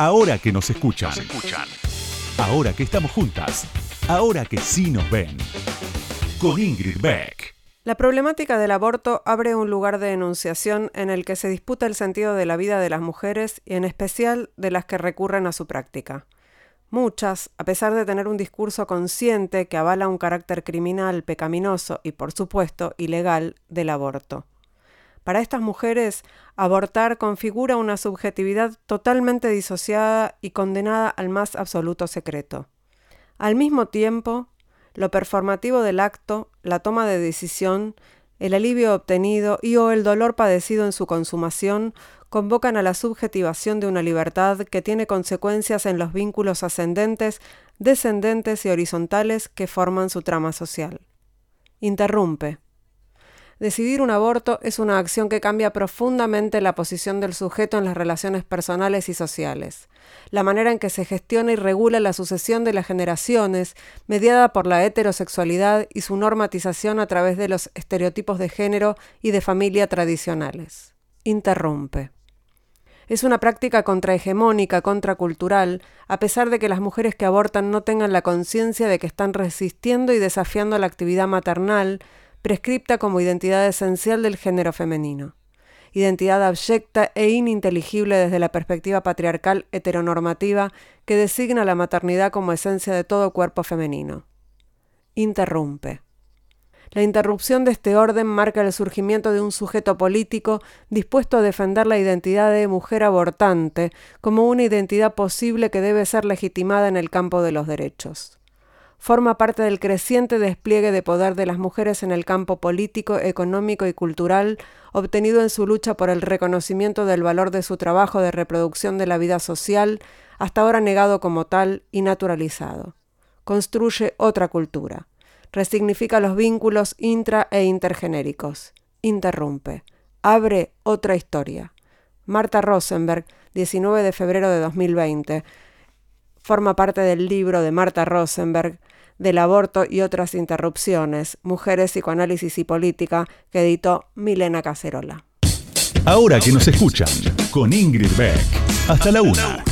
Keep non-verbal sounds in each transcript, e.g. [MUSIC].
Ahora que nos escuchan. Ahora que estamos juntas. Ahora que sí nos ven. Con Ingrid Beck. La problemática del aborto abre un lugar de enunciación en el que se disputa el sentido de la vida de las mujeres y en especial de las que recurren a su práctica. Muchas, a pesar de tener un discurso consciente que avala un carácter criminal, pecaminoso y, por supuesto, ilegal del aborto. Para estas mujeres, abortar configura una subjetividad totalmente disociada y condenada al más absoluto secreto. Al mismo tiempo, lo performativo del acto, la toma de decisión, el alivio obtenido y o el dolor padecido en su consumación convocan a la subjetivación de una libertad que tiene consecuencias en los vínculos ascendentes, descendentes y horizontales que forman su trama social. Interrumpe. Decidir un aborto es una acción que cambia profundamente la posición del sujeto en las relaciones personales y sociales, la manera en que se gestiona y regula la sucesión de las generaciones, mediada por la heterosexualidad y su normatización a través de los estereotipos de género y de familia tradicionales. Interrumpe. Es una práctica contrahegemónica, contracultural, a pesar de que las mujeres que abortan no tengan la conciencia de que están resistiendo y desafiando la actividad maternal, prescripta como identidad esencial del género femenino, identidad abyecta e ininteligible desde la perspectiva patriarcal heteronormativa que designa la maternidad como esencia de todo cuerpo femenino. Interrumpe. La interrupción de este orden marca el surgimiento de un sujeto político dispuesto a defender la identidad de mujer abortante como una identidad posible que debe ser legitimada en el campo de los derechos forma parte del creciente despliegue de poder de las mujeres en el campo político, económico y cultural, obtenido en su lucha por el reconocimiento del valor de su trabajo de reproducción de la vida social, hasta ahora negado como tal y naturalizado. Construye otra cultura. Resignifica los vínculos intra e intergenéricos. Interrumpe. Abre otra historia. Marta Rosenberg, 19 de febrero de 2020. Forma parte del libro de Marta Rosenberg, del aborto y otras interrupciones, Mujeres, Psicoanálisis y Política, que editó Milena Cacerola. Ahora que nos escuchan, con Ingrid Beck. Hasta la una.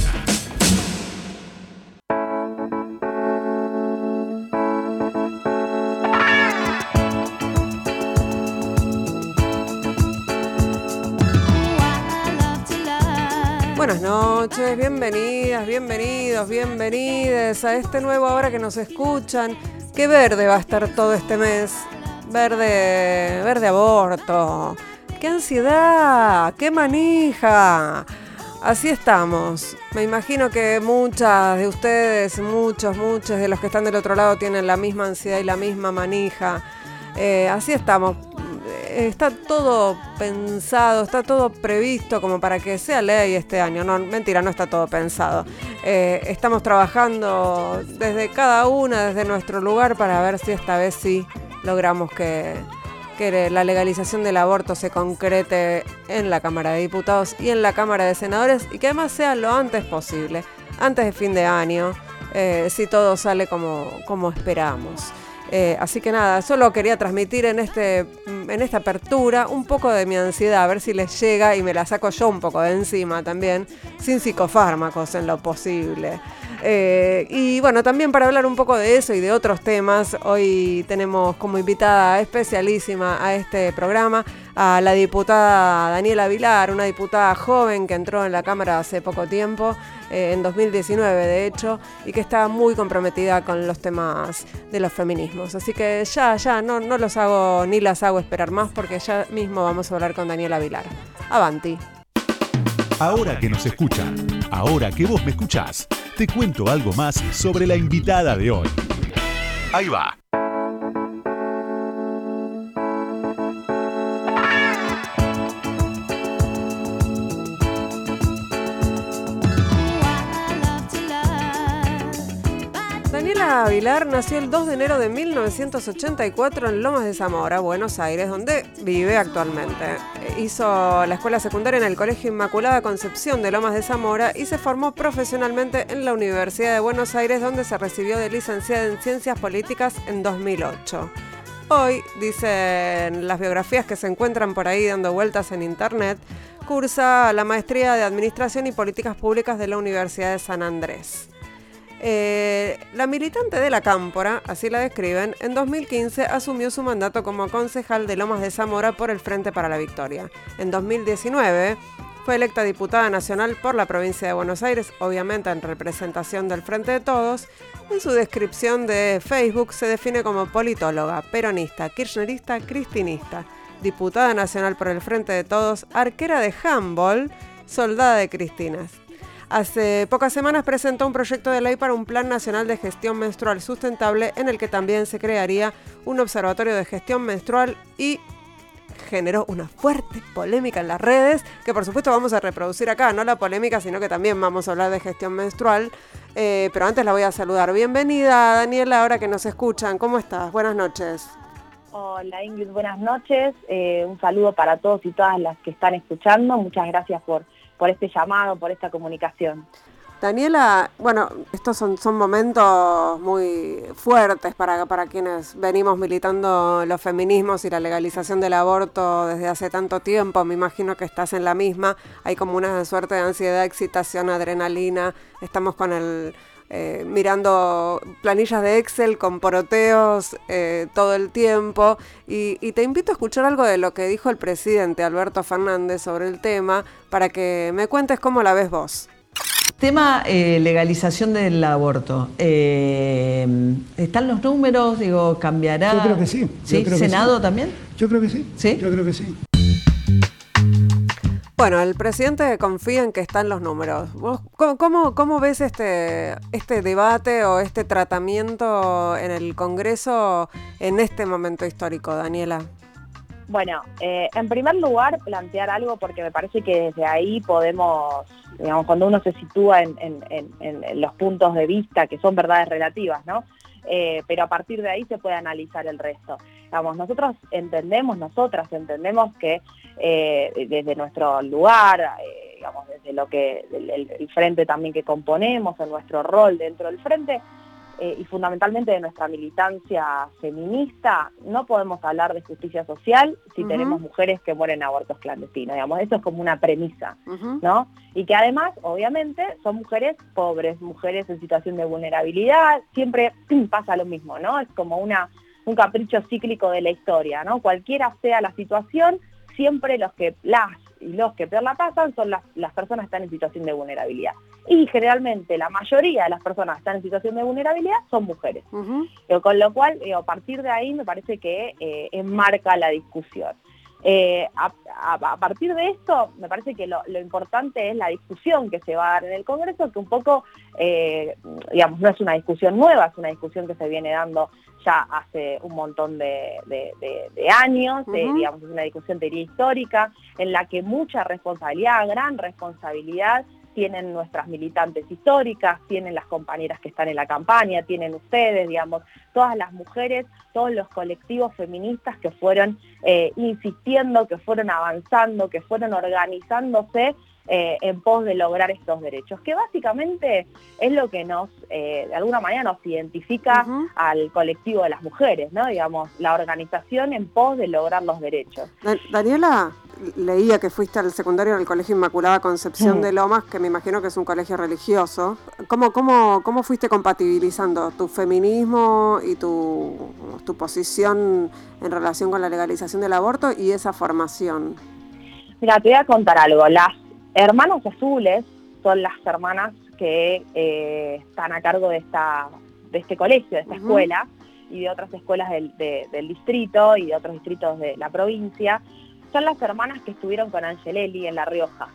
Buenas noches, bienvenidas, bienvenidos, bienvenides a este nuevo ahora que nos escuchan. Qué verde va a estar todo este mes. Verde, verde aborto. Qué ansiedad, qué manija. Así estamos. Me imagino que muchas de ustedes, muchos, muchos de los que están del otro lado tienen la misma ansiedad y la misma manija. Eh, así estamos está todo pensado, está todo previsto como para que sea ley este año. No, mentira, no está todo pensado. Eh, estamos trabajando desde cada una, desde nuestro lugar, para ver si esta vez sí logramos que, la legalización del aborto se concrete en la Cámara de Diputados y en la Cámara de Senadores y que además sea lo antes posible, antes de fin de año, eh, si todo sale como, como esperamos. Eh, así que nada, solo quería transmitir en, este, en esta apertura un poco de mi ansiedad, a ver si les llega y me la saco yo un poco de encima también, sin psicofármacos en lo posible. Eh, y bueno, también para hablar un poco de eso y de otros temas, hoy tenemos como invitada especialísima a este programa a la diputada Daniela Vilar, una diputada joven que entró en la Cámara hace poco tiempo, eh, en 2019 de hecho, y que está muy comprometida con los temas de los feminismos. Así que ya, ya, no, no los hago ni las hago esperar más porque ya mismo vamos a hablar con Daniela Vilar. Avanti. Ahora que nos escuchan, ahora que vos me escuchás, te cuento algo más sobre la invitada de hoy. Ahí va. Avilar nació el 2 de enero de 1984 en Lomas de Zamora, Buenos Aires, donde vive actualmente. Hizo la escuela secundaria en el Colegio Inmaculada Concepción de Lomas de Zamora y se formó profesionalmente en la Universidad de Buenos Aires, donde se recibió de licenciada en Ciencias Políticas en 2008. Hoy, dicen las biografías que se encuentran por ahí dando vueltas en internet, cursa la maestría de Administración y Políticas Públicas de la Universidad de San Andrés. Eh, la militante de la Cámpora, así la describen, en 2015 asumió su mandato como concejal de Lomas de Zamora por el Frente para la Victoria. En 2019 fue electa diputada nacional por la provincia de Buenos Aires, obviamente en representación del Frente de Todos. En su descripción de Facebook se define como politóloga, peronista, kirchnerista, cristinista, diputada nacional por el Frente de Todos, arquera de handball, soldada de Cristinas. Hace pocas semanas presentó un proyecto de ley para un Plan Nacional de Gestión Menstrual Sustentable en el que también se crearía un observatorio de gestión menstrual y generó una fuerte polémica en las redes, que por supuesto vamos a reproducir acá, no la polémica, sino que también vamos a hablar de gestión menstrual. Eh, pero antes la voy a saludar. Bienvenida, Daniela, ahora que nos escuchan. ¿Cómo estás? Buenas noches. Hola Ingrid, buenas noches. Eh, un saludo para todos y todas las que están escuchando. Muchas gracias por por este llamado, por esta comunicación. Daniela, bueno, estos son, son momentos muy fuertes para, para quienes venimos militando los feminismos y la legalización del aborto desde hace tanto tiempo. Me imagino que estás en la misma. Hay como una suerte de ansiedad, excitación, adrenalina. Estamos con el eh, mirando planillas de Excel con poroteos eh, todo el tiempo y, te invito a escuchar algo de lo que dijo el presidente Alberto Fernández sobre el tema para que me cuentes cómo la ves vos. Tema eh, legalización del aborto. ¿Están los números? Digo, ¿cambiará? Yo creo que sí. ¿Senado también? Yo creo que sí. ¿Sí? Yo creo que sí. Bueno, el presidente confía en que están los números. cómo, cómo, ves este, este debate o este tratamiento en el Congreso en este momento histórico, Daniela? Bueno, eh, en primer lugar, plantear algo porque me parece que desde ahí podemos, digamos, cuando uno se sitúa en, en los puntos de vista que son verdades relativas, ¿no? Eh, pero a partir de ahí se puede analizar el resto. Digamos, nosotros entendemos, nosotras entendemos que eh, desde nuestro lugar, eh, digamos, desde lo que el, frente también que componemos, en nuestro rol dentro del frente, eh, y fundamentalmente de nuestra militancia feminista, no podemos hablar de justicia social si tenemos mujeres que mueren en abortos clandestinos, digamos, eso es como una premisa, ¿no? Y que además, obviamente, son mujeres pobres, mujeres en situación de vulnerabilidad, siempre [CLEARS THROAT] pasa lo mismo, ¿no? Es como una, un capricho cíclico de la historia, ¿no? Cualquiera sea la situación, siempre los que las y los que peor la pasan son las, personas que están en situación de vulnerabilidad. Y generalmente la mayoría de las personas que están en situación de vulnerabilidad son mujeres. con lo cual, a partir de ahí me parece que eh, enmarca la discusión. Eh, a, partir de esto, me parece que lo, importante es la discusión que se va a dar en el Congreso, que un poco, eh, digamos, no es una discusión nueva, es una discusión que se viene dando ya hace un montón de, años, digamos, es una discusión teoría histórica, en la que mucha responsabilidad, gran responsabilidad, tienen nuestras militantes históricas, tienen las compañeras que están en la campaña, tienen ustedes, digamos, todas las mujeres, todos los colectivos feministas que fueron eh, insistiendo, que fueron avanzando, que fueron organizándose eh, en pos de lograr estos derechos, que básicamente es lo que nos, eh, de alguna manera, nos identifica al colectivo de las mujeres, ¿no? Digamos, la organización en pos de lograr los derechos. Daniela, leía que fuiste al secundario del Colegio Inmaculada Concepción de Lomas, que me imagino que es un colegio religioso. ¿Cómo, cómo, cómo fuiste compatibilizando tu feminismo y tu, tu posición en relación con la legalización del aborto y esa formación? Mira, te voy a contar algo. Las Hermanos Azules son las hermanas que eh, están a cargo de, esta, de este colegio, de esta escuela, y de otras escuelas del, distrito y de otros distritos de la provincia. Son las hermanas que estuvieron con Angelelli en La Rioja.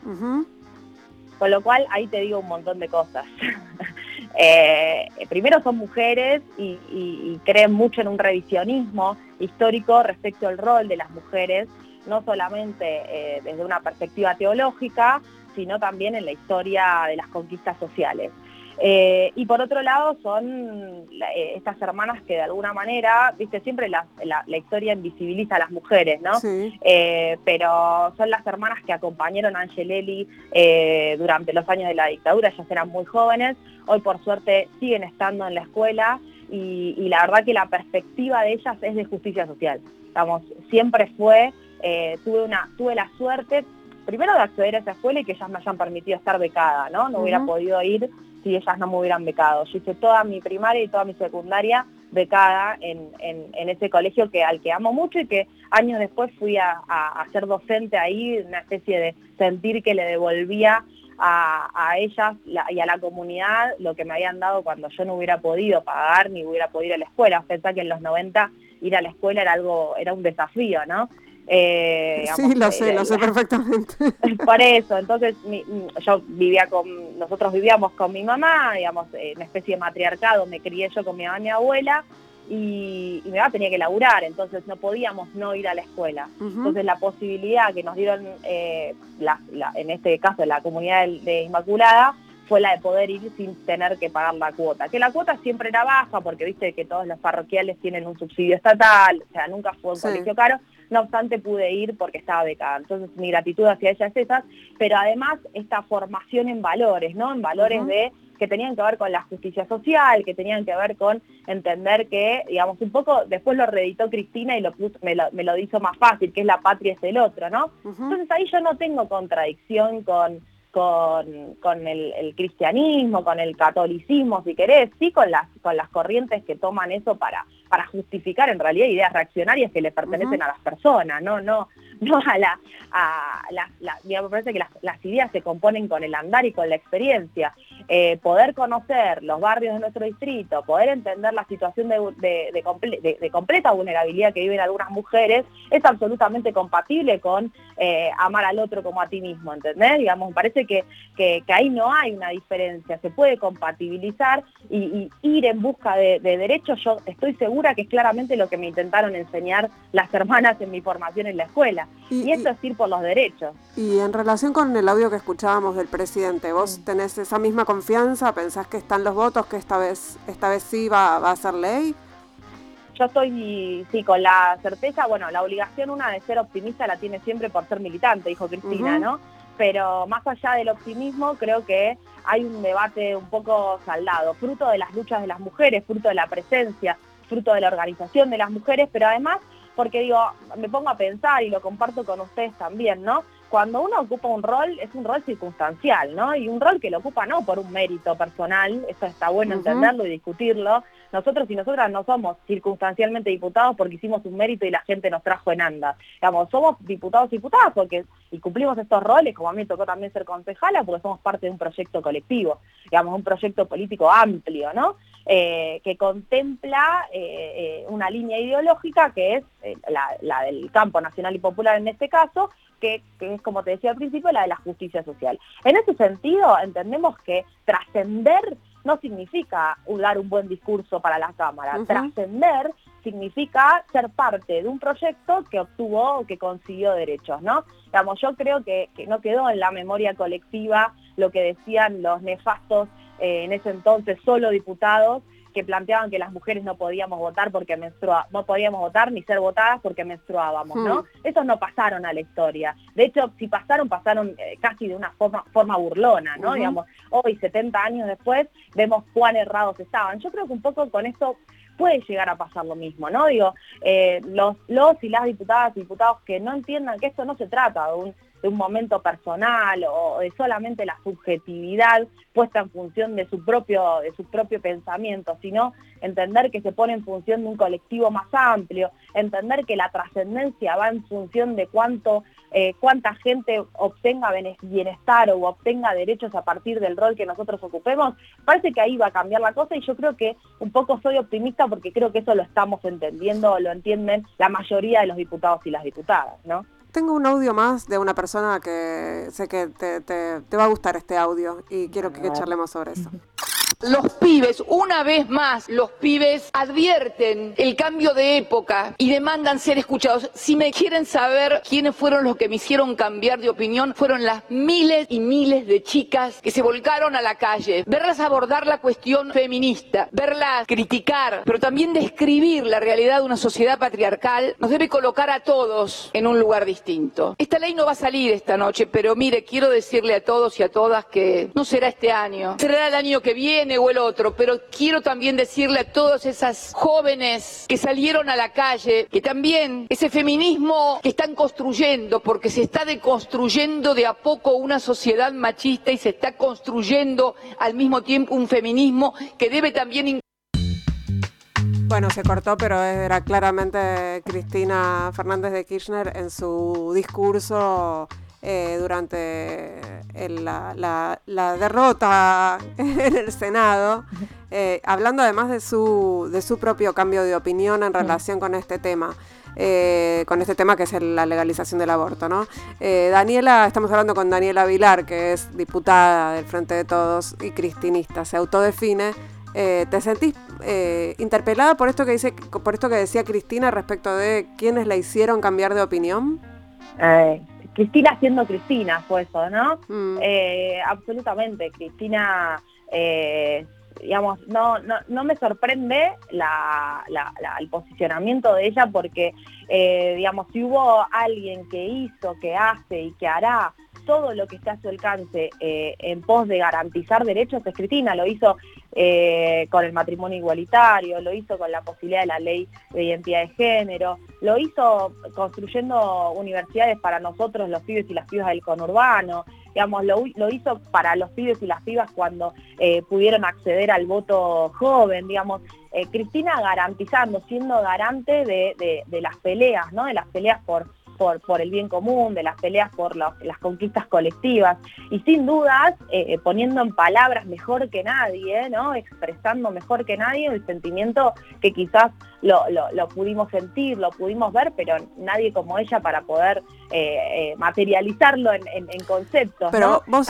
Con lo cual, ahí te digo un montón de cosas. [LAUGHS] Eh, primero son mujeres y, creen mucho en un revisionismo histórico respecto al rol de las mujeres no solamente eh, desde una perspectiva teológica, sino también en la historia de las conquistas sociales. Eh, y por otro lado son eh, estas hermanas que de alguna manera, viste, siempre la, historia invisibiliza a las mujeres, ¿no? pero son las hermanas que acompañaron a Angelelli durante los años de la dictadura, ellas eran muy jóvenes, hoy por suerte siguen estando en la escuela y, y la verdad que la perspectiva de ellas es de justicia social. Estamos, siempre fue eh, tuve, una, tuve la suerte primero de acceder a esa escuela y que ellas me hayan permitido estar becada, ¿no? No hubiera podido ir si ellas no me hubieran becado. Yo hice toda mi primaria y toda mi secundaria becada en, en, ese colegio que al que amo mucho y que años después fui a, ser docente ahí, una especie de sentir que le devolvía a, ellas y a la comunidad lo que me habían dado cuando yo no hubiera podido pagar ni hubiera podido ir a la escuela. Pensá que en los 90 ir a la escuela era algo, era un desafío, ¿no? Eh, sí, lo sé, lo sé perfectamente. [LAUGHS] Por eso, entonces yo vivía con, nosotros vivíamos con mi mamá, digamos, una especie de matriarcado, me crié yo con mi mamá y mi abuela, y, mi mamá tenía que laburar, entonces no podíamos no ir a la escuela. Entonces la posibilidad que nos dieron, eh, en este caso la comunidad de Inmaculada, fue la de poder ir sin tener que pagar la cuota. Que la cuota siempre era baja, porque viste que todos los parroquiales tienen un subsidio estatal, o sea, nunca fue un colegio caro, no obstante pude ir porque estaba becada. Entonces mi gratitud hacia ella es esa, pero además esta formación en valores, ¿no? En valores de que tenían que ver con la justicia social, que tenían que ver con entender que, digamos, un poco, después lo reeditó Cristina y lo me, lo, me lo hizo más fácil, que es la patria es el otro, ¿no? Entonces ahí yo no tengo contradicción con con, con el, cristianismo, con el catolicismo, si querés, sí con las, con las corrientes que toman eso para, para justificar en realidad ideas reaccionarias que le pertenecen a las personas, no, no, no a la, a la, me parece que las, ideas se componen con el andar y con la experiencia. Eh, poder conocer los barrios de nuestro distrito, poder entender la situación de, de, completa vulnerabilidad que viven algunas mujeres, es absolutamente compatible con eh, amar al otro como a ti mismo, ¿entendés? Digamos, parece que, que, ahí no hay una diferencia, se puede compatibilizar y, ir en busca de, derechos, yo estoy segura que es claramente lo que me intentaron enseñar las hermanas en mi formación en la escuela. Y, esto es ir por los derechos. Y en relación con el audio que escuchábamos del presidente, ¿vos tenés esa misma confianza? ¿Pensás que están los votos, que esta vez, esta vez sí va, va a ser ley? yo estoy, sí, con la certeza, bueno, la obligación una de ser optimista la tiene siempre por ser militante, dijo Cristina, ¿no? Pero más allá del optimismo, creo que hay un debate un poco saldado, fruto de las luchas de las mujeres, fruto de la presencia, fruto de la organización de las mujeres, pero además porque digo, me pongo a pensar y lo comparto con ustedes también, ¿no? cuando uno ocupa un rol, es un rol circunstancial, ¿no? Y un rol que lo ocupa no por un mérito personal, eso está bueno entenderlo y discutirlo. Nosotros y nosotras no somos circunstancialmente diputados porque hicimos un mérito y la gente nos trajo en anda. Digamos, somos diputados y diputadas porque y cumplimos estos roles, como a mí me tocó también ser concejala, porque somos parte de un proyecto colectivo, digamos, un proyecto político amplio, ¿no? Eh, que contempla eh, eh, una línea ideológica que es la, del campo nacional y popular en este caso, que, es, como te decía al principio, la de la justicia social. En ese sentido, entendemos que trascender no significa dar un buen discurso para la Cámara. Trascender significa ser parte de un proyecto que obtuvo, que consiguió derechos, ¿no? Digamos, yo creo que, que no quedó en la memoria colectiva lo que decían los nefastos eh, en ese entonces solo diputados que planteaban que las mujeres no podíamos votar porque menstrua no podíamos votar ni ser votadas porque menstruábamos, ¿no? Hmm. Esos no pasaron a la historia. De hecho, si pasaron, pasaron eh, casi de una forma, forma burlona, ¿no? Digamos, hoy, 70 años después, vemos cuán errados estaban. Yo creo que un poco con esto puede llegar a pasar lo mismo, ¿no? Digo, eh, los, los y las diputadas y diputados que no entiendan que esto no se trata de un de un momento personal o de solamente la subjetividad puesta en función de su propio, de su propio pensamiento, sino entender que se pone en función de un colectivo más amplio, entender que la trascendencia va en función de cuánto, eh, cuánta gente obtenga bienestar o obtenga derechos a partir del rol que nosotros ocupemos, parece que ahí va a cambiar la cosa y yo creo que un poco soy optimista porque creo que eso lo estamos entendiendo, lo entienden la mayoría de los diputados y las diputadas, ¿no? Tengo un audio más de una persona que sé que te, te va a gustar este audio y quiero que charlemos sobre eso. [LAUGHS] Los pibes, una vez más, los pibes advierten el cambio de época y demandan ser escuchados. Si me quieren saber quiénes fueron los que me hicieron cambiar de opinión, fueron las miles y miles de chicas que se volcaron a la calle. Verlas abordar la cuestión feminista, verlas criticar, pero también describir la realidad de una sociedad patriarcal, nos debe colocar a todos en un lugar distinto. Esta ley no va a salir esta noche, pero mire, quiero decirle a todos y a todas que no será este año, será el año que viene O el otro, pero quiero también decirle a todas esas jóvenes que salieron a la calle que también ese feminismo que están construyendo, porque se está deconstruyendo de a poco una sociedad machista y se está construyendo al mismo tiempo un feminismo que debe también bueno, se cortó, pero era claramente Cristina Fernández de Kirchner en su discurso eh, durante la, derrota [LAUGHS] en el Senado, eh, hablando además de su, de su propio cambio de opinión en relación con este tema. Eh, con este tema que es la legalización del aborto. ¿no? Daniela, estamos hablando con Daniela Vilar, que es diputada del Frente de Todos y cristinista, se autodefine eh, ¿Te sentís eh, interpelada por esto que dice, por esto que decía Cristina respecto de quiénes la hicieron cambiar de opinión? Eh, Cristina siendo Cristina fue eso, ¿no? Mm. absolutamente. Cristina, digamos, no, no, no, me sorprende el posicionamiento de ella porque, digamos, si hubo alguien que hizo, que hace y que hará todo lo que está a su alcance eh, en pos de garantizar derechos es Cristina, lo hizo eh, con el matrimonio igualitario, lo hizo con la posibilidad de la ley de identidad de género, lo hizo construyendo universidades para nosotros, los pibes y las pibas del conurbano, digamos, lo, hizo para los pibes y las pibas cuando eh, pudieron acceder al voto joven, digamos, Cristina garantizando, siendo garante de, de las peleas, ¿no? De las peleas por por, el bien común, de las peleas por las conquistas colectivas y sin dudas eh, poniendo en palabras mejor que nadie, ¿no? expresando mejor que nadie el sentimiento que quizás lo, pudimos sentir, lo pudimos ver, pero nadie como ella para poder eh, eh, materializarlo en, conceptos. Pero vos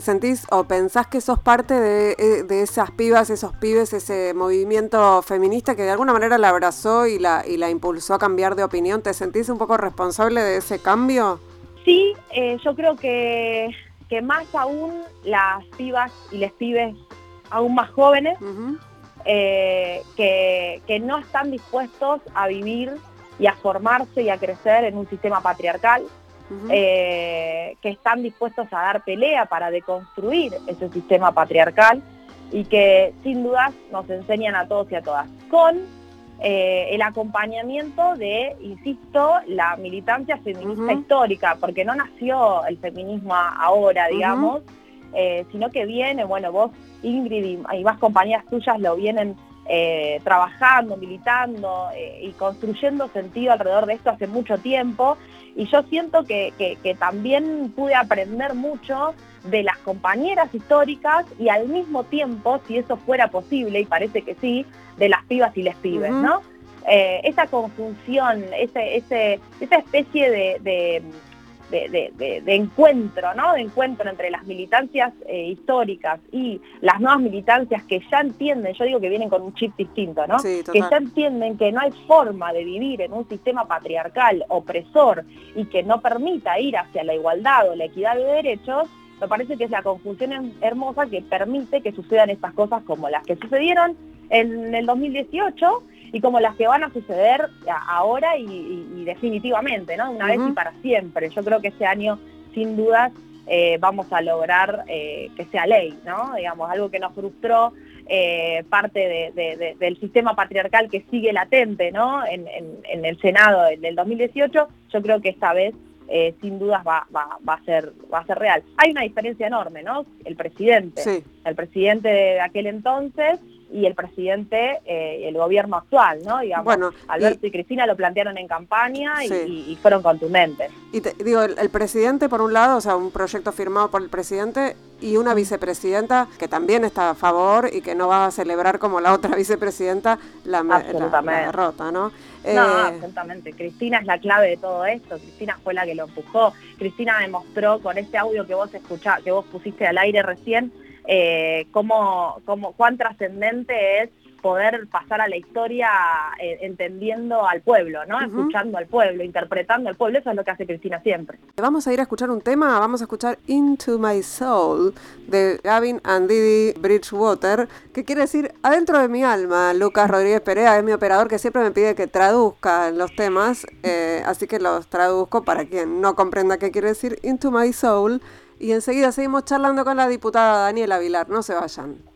sentís o pensás que sos parte de, de, esas pibas, esos pibes, ese movimiento feminista que de alguna manera la abrazó y la, y la impulsó a cambiar de opinión, ¿te sentís un poco responsable? Responsable de ese cambio? Sí, eh, yo creo que, que, más aún las pibas y les pibes aún más jóvenes eh, que, que, no están dispuestos a vivir y a formarse y a crecer en un sistema patriarcal, eh, que están dispuestos a dar pelea para deconstruir ese sistema patriarcal y que sin dudas nos enseñan a todos y a todas, con eh, el acompañamiento de, insisto, la militancia feminista histórica, porque no nació el feminismo ahora, digamos, eh, sino que viene, bueno, vos, Ingrid y, más compañeras tuyas lo vienen eh, trabajando, militando y construyendo sentido alrededor de esto hace mucho tiempo. Y yo siento que, que también pude aprender mucho de las compañeras históricas y al mismo tiempo, si eso fuera posible, y parece que sí, de las pibas y les pibes, ¿no? Eh, esa conjunción, ese, ese, esa especie de, de, encuentro, ¿no? De encuentro entre las militancias eh, históricas y las nuevas militancias que ya entienden, yo digo que vienen con un chip distinto, ¿no? que ya entienden que no hay forma de vivir en un sistema patriarcal, opresor, y que no permita ir hacia la igualdad o la equidad de derechos, me parece que es la confusión hermosa que permite que sucedan estas cosas como las que sucedieron en el 2018 y como las que van a suceder ahora y, definitivamente, ¿no? Una vez y para siempre. Yo creo que ese año, sin dudas, eh, vamos a lograr eh, que sea ley, ¿no? Digamos, algo que nos frustró eh, parte del sistema patriarcal que sigue latente, ¿no? En, en el Senado del 2018, yo creo que esta vez eh, sin dudas va, a ser, va a ser real. Hay una diferencia enorme, ¿no? El presidente, el presidente de aquel entonces y el presidente, eh, el gobierno actual, ¿no? Digamos, bueno, Alberto y, Cristina lo plantearon en campaña y, fueron contundentes. Y te, digo, el, presidente por un lado, o sea, un proyecto firmado por el presidente y una vicepresidenta que también está a favor y que no va a celebrar como la otra [LAUGHS] vicepresidenta la, derrota, ¿no? No, eh, absolutamente. Cristina es la clave de todo esto. Cristina fue la que lo empujó. Cristina demostró con este audio que vos escuchá, que vos pusiste al aire recién, eh, cómo, cómo, cuán trascendente es poder pasar a la historia eh, entendiendo al pueblo, ¿no? Escuchando al pueblo, interpretando al pueblo. Eso es lo que hace Cristina siempre. Vamos a ir a escuchar un tema, vamos a escuchar Into My Soul de Gavin and Didi Bridgewater, que quiere decir adentro de mi alma. Lucas Rodríguez Perea es mi operador que siempre me pide que traduzca los temas, eh, así que los traduzco para quien no comprenda qué quiere decir Into My Soul. Y enseguida seguimos charlando con la diputada Daniela Vilar. No se vayan.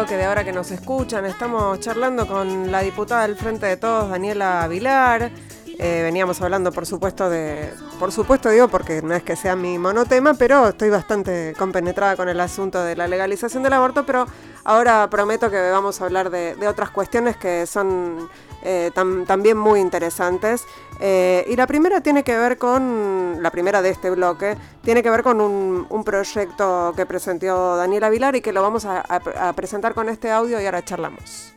Bloque de ahora que nos escuchan. Estamos charlando con la diputada del Frente de Todos, Daniela Vilar. Eh, veníamos hablando, por supuesto, de. Por supuesto, digo, porque no es que sea mi monotema, pero estoy bastante compenetrada con el asunto de la legalización del aborto. Pero ahora prometo que vamos a hablar de, de otras cuestiones que son eh, también muy interesantes. Eh, y la primera tiene que ver con, la primera de este bloque, tiene que ver con un, proyecto que presentó Daniela Vilar y que lo vamos a presentar con este audio y ahora charlamos.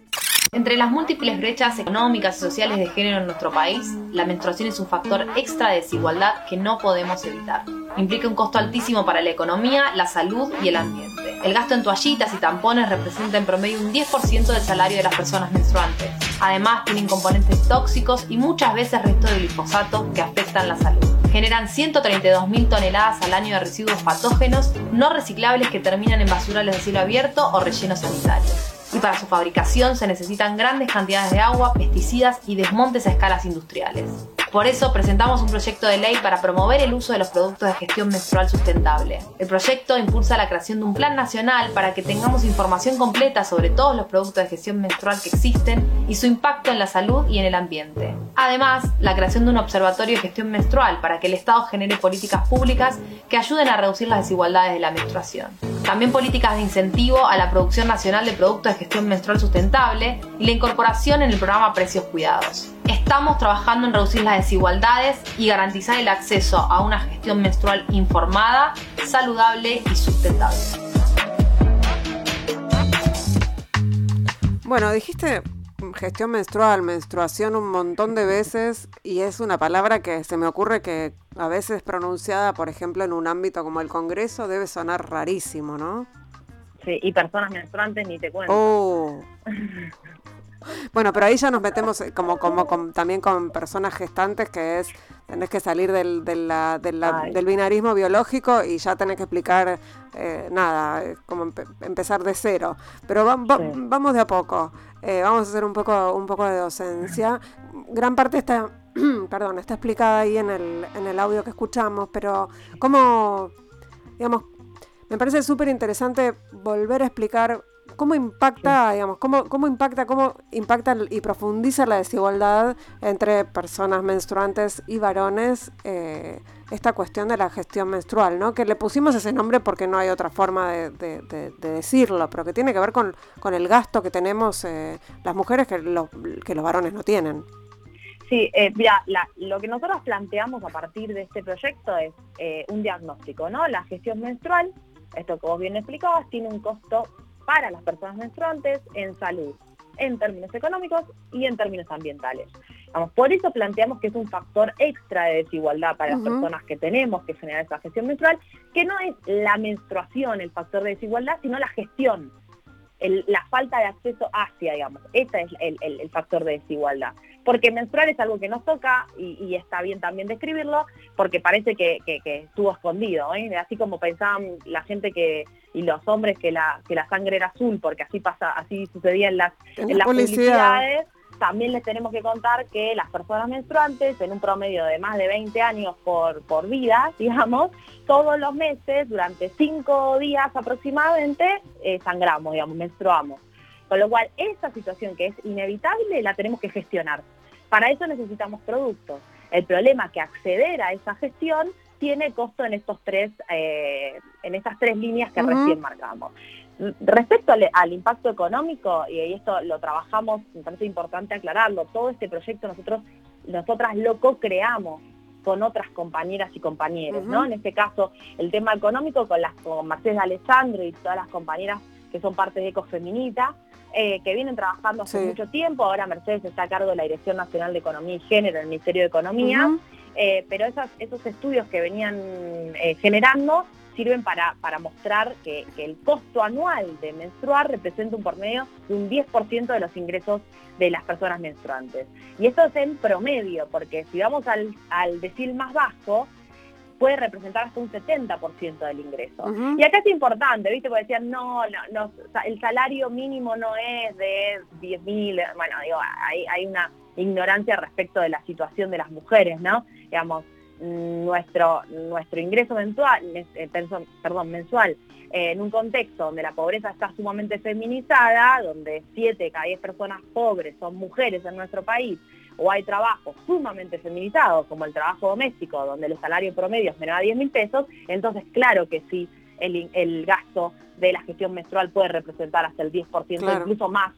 Entre las múltiples brechas económicas y sociales de género en nuestro país, la menstruación es un factor extra de desigualdad que no podemos evitar. Implica un costo altísimo para la economía, la salud y el ambiente. El gasto en toallitas y tampones representa en promedio un 10% del salario de las personas menstruantes. Además, tienen componentes tóxicos y muchas veces resto de glifosato que afectan la salud. Generan 132.000 toneladas al año de residuos patógenos no reciclables que terminan en basurales de cielo abierto o rellenos sanitarios y para su fabricación se necesitan grandes cantidades de agua, pesticidas y desmontes a escalas industriales. Por eso presentamos un proyecto de ley para promover el uso de los productos de gestión menstrual sustentable. El proyecto impulsa la creación de un plan nacional para que tengamos información completa sobre todos los productos de gestión menstrual que existen y su impacto en la salud y en el ambiente. Además, la creación de un observatorio de gestión menstrual para que el Estado genere políticas públicas que ayuden a reducir las desigualdades de la menstruación. También políticas de incentivo a la producción nacional de productos de gestión menstrual sustentable y la incorporación en el programa Precios Cuidados. Estamos trabajando en reducir las desigualdades y garantizar el acceso a una gestión menstrual informada, saludable y sustentable. Bueno, dijiste gestión menstrual, menstruación un montón de veces y es una palabra que se me ocurre que a veces pronunciada, por ejemplo, en un ámbito como el Congreso debe sonar rarísimo, ¿no? Sí, y personas menstruantes ni te cuento. Oh. Bueno, pero ahí ya nos metemos eh, como, como también con personas gestantes, que es, tenés que salir del, del binarismo biológico y ya tenés que explicar eh, nada, como empezar de cero. Pero vamos de a poco, eh, vamos a hacer un poco, un poco de docencia. Gran parte está, [CLEARS THROAT] perdón, está explicada ahí en el, en el audio que escuchamos, pero ¿cómo, digamos, me parece súper interesante volver a explicar ¿Cómo impacta, digamos, cómo, cómo impacta, cómo impacta y profundiza la desigualdad entre personas menstruantes y varones eh, esta cuestión de la gestión menstrual, ¿no? Que le pusimos ese nombre porque no hay otra forma de, decirlo, pero que tiene que ver con, con el gasto que tenemos eh, las mujeres que, que los varones no tienen. Sí, eh, mira, lo que nosotros planteamos a partir de este proyecto es un diagnóstico, ¿no? La gestión menstrual, esto vos bien explicabas, tiene un costo para las personas menstruantes en salud, en términos económicos y en términos ambientales. Por eso planteamos que es un factor extra de desigualdad para las personas que tenemos que generar esa gestión menstrual, que no es la menstruación el factor de desigualdad, sino la gestión, la falta de acceso hacia, digamos. Ese es el, factor de desigualdad. Porque menstruar es algo que nos toca y, está bien también describirlo, porque parece que, estuvo escondido. ¿eh? Así como pensaban la gente que y los hombres que la, que la sangre era azul, porque así pasa, así sucedía en las, en las publicidades, también les tenemos que contar que las personas menstruantes, en un promedio de más de 20 años por, por vida, [LAUGHS] digamos, todos los meses, durante 5 días aproximadamente, eh, sangramos, digamos, menstruamos. Con lo cual, esa situación que es inevitable la tenemos que gestionar. Para eso necesitamos productos. El problema es que acceder a esa gestión tiene costo en estos tres, eh, en estas tres líneas que recién marcamos. Respecto al, impacto económico, y esto lo trabajamos, me parece importante aclararlo, todo este proyecto nosotros, nosotras lo co-creamos con otras compañeras y compañeros, ¿no? En este caso, el tema económico con las con Mercedes Alessandro y todas las compañeras que son parte de Ecofeminita, eh, que vienen trabajando hace mucho tiempo. Ahora Mercedes está a cargo de la Dirección Nacional de Economía y Género el Ministerio de Economía. Eh, pero esos estudios que venían eh, generando sirven para, mostrar que, el costo anual de menstruar representa un promedio de un 10% de los ingresos de las personas menstruantes. Y esto es en promedio, porque si vamos al, al decil más bajo, puede representar hasta un 70% del ingreso. Y acá es importante, ¿viste? Porque decían, no, no, el salario mínimo no es de 10 mil, bueno, digo, hay, hay una ignorancia respecto de la situación de las mujeres, ¿no? Digamos, nuestro, nuestro ingreso mensual, eh, perdón, mensual en un contexto donde la pobreza está sumamente feminizada, donde 7 cada 10 personas pobres son mujeres en nuestro país, o hay trabajos sumamente feminizados, como el trabajo doméstico, donde el salario promedio es menor a 10 mil pesos, entonces claro que sí, el, gasto de la gestión menstrual puede representar hasta el 10%, incluso más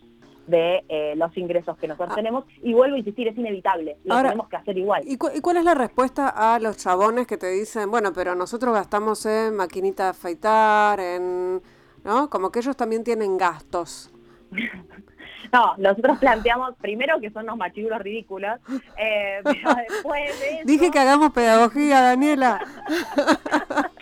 de eh, los ingresos que nosotros ah. tenemos. Y vuelvo a insistir, es inevitable, lo tenemos que hacer igual. ¿y, cuál es la respuesta a los chabones que te dicen, bueno, pero nosotros gastamos en maquinita de afeitar, en... ¿no? Como que ellos también tienen gastos. [LAUGHS] No, nosotros planteamos primero que son unos machirulos ridículos, eh, pero [LAUGHS] después de eso... Dije que hagamos pedagogía, Daniela. [LAUGHS]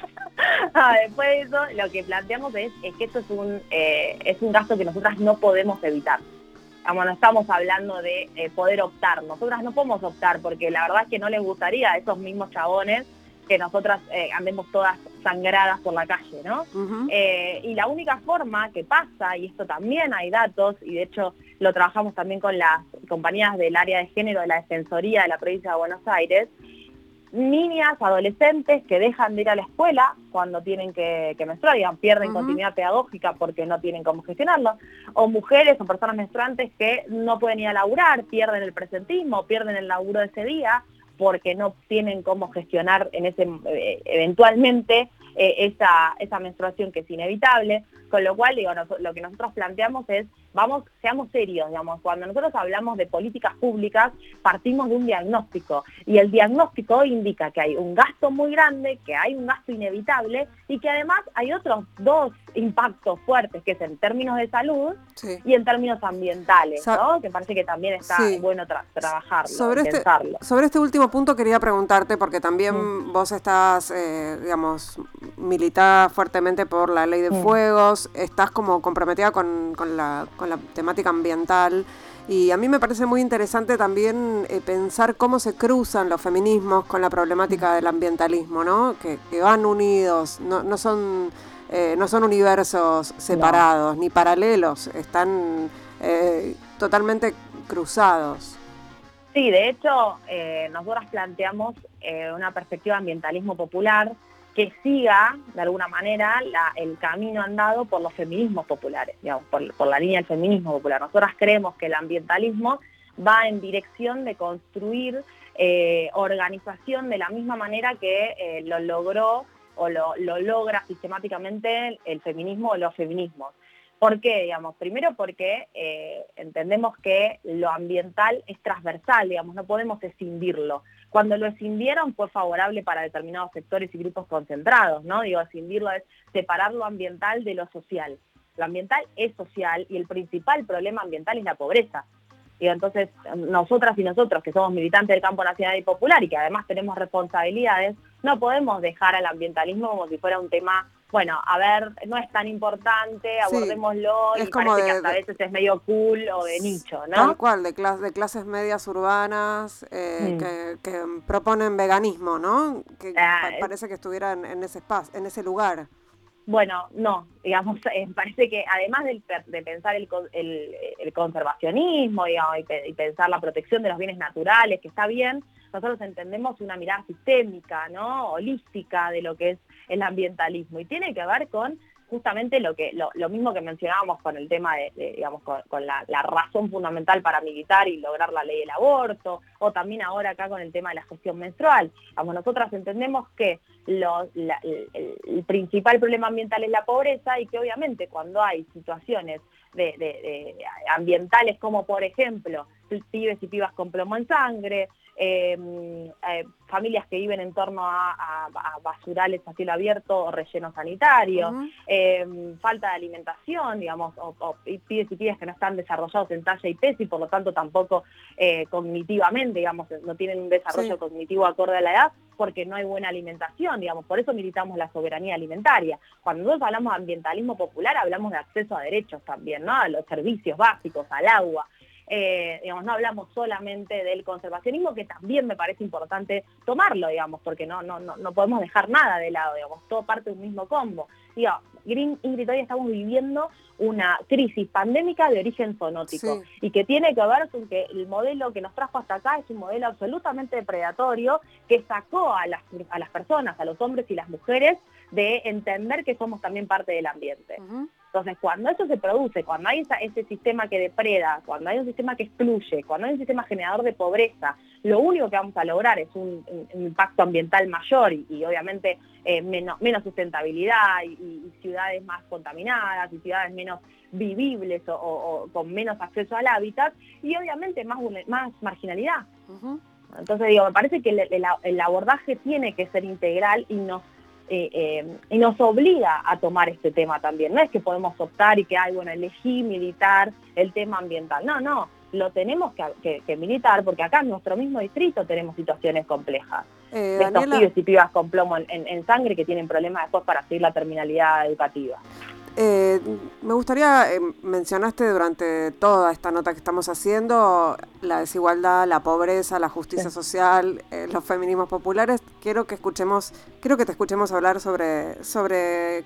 [LAUGHS] después de eso, lo que planteamos es, que esto es un, eh, es un gasto que nosotras no podemos evitar. no estamos hablando de eh, poder optar. Nosotras no podemos optar porque la verdad es que no les gustaría a esos mismos chabones que nosotras eh, andemos todas sangradas por la calle, ¿no? y la única forma que pasa, y esto también hay datos, y de hecho lo trabajamos también con las compañías del área de género de la Defensoría de la provincia de Buenos Aires, niñas, adolescentes que dejan de ir a la escuela cuando tienen que, menstruar, digamos, pierden continuidad pedagógica porque no tienen cómo gestionarlo, o mujeres o personas menstruantes que no pueden ir a laburar, pierden el presentismo, pierden el laburo de ese día porque no tienen cómo gestionar en ese eh, eventualmente eh, esa, esa menstruación que es inevitable, con lo cual digo, lo que nosotros planteamos es vamos, seamos serios, digamos, cuando nosotros hablamos de políticas públicas, partimos de un diagnóstico y el diagnóstico indica que hay un gasto muy grande, que hay un gasto inevitable y que además hay otros dos impactos fuertes, que es en términos de salud y en términos ambientales, ¿no? Que parece que también está bueno trabajarlo, sobre este, pensarlo. sobre este último punto quería preguntarte, porque también mm. vos estás, eh, digamos, militada fuertemente por la ley de mm. fuegos, estás como comprometida con, con la con la temática ambiental. Y a mí me parece muy interesante también eh, pensar cómo se cruzan los feminismos con la problemática del ambientalismo, ¿no? Que, van unidos, no, no son, eh, no son universos separados ni paralelos, están eh, totalmente cruzados. Sí, de hecho, nosotras planteamos una perspectiva ambientalismo popular que siga, de alguna manera, el camino andado por los feminismos populares, digamos, por, la línea del feminismo popular. Nosotras creemos que el ambientalismo va en dirección de construir eh, organización de la misma manera que eh, lo logró o lo, logra sistemáticamente el feminismo o los feminismos. ¿Por qué? Digamos, primero porque eh, entendemos que lo ambiental es transversal, digamos, no podemos escindirlo. Cuando lo escindieron fue favorable para determinados sectores y grupos concentrados, ¿no? Digo, escindirlo es separar lo ambiental de lo social. Lo ambiental es social y el principal problema ambiental es la pobreza. Y entonces, nosotras y nosotros, que somos militantes del campo nacional y popular y que además tenemos responsabilidades, no podemos dejar al ambientalismo como si fuera un tema bueno, a ver, no es tan importante, abordémoslo y parece que hasta a veces es medio cool o de nicho, ¿no? Tal cual, de, de clases medias urbanas eh, mm. que, proponen veganismo, ¿no? Que ah, parece que estuvieran en ese espacio, en ese lugar. Bueno, no, digamos, [LAUGHS] eh, parece que además de, pensar el, conservacionismo y, pensar la protección de los bienes naturales, que está bien, nosotros entendemos una mirada sistémica, ¿no? holística de lo que es el ambientalismo y tiene que ver con justamente lo que lo, mismo que mencionábamos con el tema de, digamos con, la, razón fundamental para militar y lograr la ley del aborto o también ahora acá con el tema de la gestión menstrual vamos nosotras entendemos que el, principal problema ambiental es la pobreza y que obviamente cuando hay situaciones de, ambientales como por ejemplo pibes y pibas con plomo en sangre Em, eh, familias que viven en torno a, basurales a cielo abierto o relleno sanitario, em, falta de alimentación, digamos, o, pibes y pibes que no están desarrollados en talla y peso y por lo tanto tampoco eh, cognitivamente, digamos, no tienen un desarrollo cognitivo acorde a la edad, porque no hay buena alimentación, digamos, por eso militamos la soberanía alimentaria. Cuando nosotros hablamos de ambientalismo popular, hablamos de acceso a derechos también, ¿no? A los servicios básicos, al agua, eh, digamos, no hablamos solamente del conservacionismo, que también me parece importante tomarlo, digamos, porque no, no, no, podemos dejar nada de lado, digamos, todo parte de un mismo combo. Ingrid, hoy estamos viviendo una crisis pandémica de origen zoonótico y que tiene que ver con que el modelo que nos trajo hasta acá es un modelo absolutamente predatorio que sacó a las, a las personas, a los hombres y las mujeres de entender que somos también parte del ambiente. Entonces, cuando eso se produce, cuando hay ese sistema que depreda, cuando hay un sistema que excluye, cuando hay un sistema generador de pobreza, lo único que vamos a lograr es un, impacto ambiental mayor y, obviamente eh, menos, sustentabilidad y, ciudades más contaminadas y ciudades menos vivibles o, con menos acceso al hábitat y obviamente más, más marginalidad. Entonces digo, me parece que el, abordaje tiene que ser integral y nos eh, eh, y nos obliga a tomar este tema también. No es que podemos optar y que, hay bueno, elegí militar el tema ambiental. No, no, lo tenemos que, militar porque acá en nuestro mismo distrito tenemos situaciones complejas. Eh, estos pibes y pibas con plomo en, sangre que tienen problemas después para seguir la terminalidad educativa. Eh, me gustaría, eh, mencionaste durante toda esta nota que estamos haciendo, la desigualdad, la pobreza, la justicia social, eh, los feminismos populares. Quiero que escuchemos, quiero que te escuchemos hablar sobre, sobre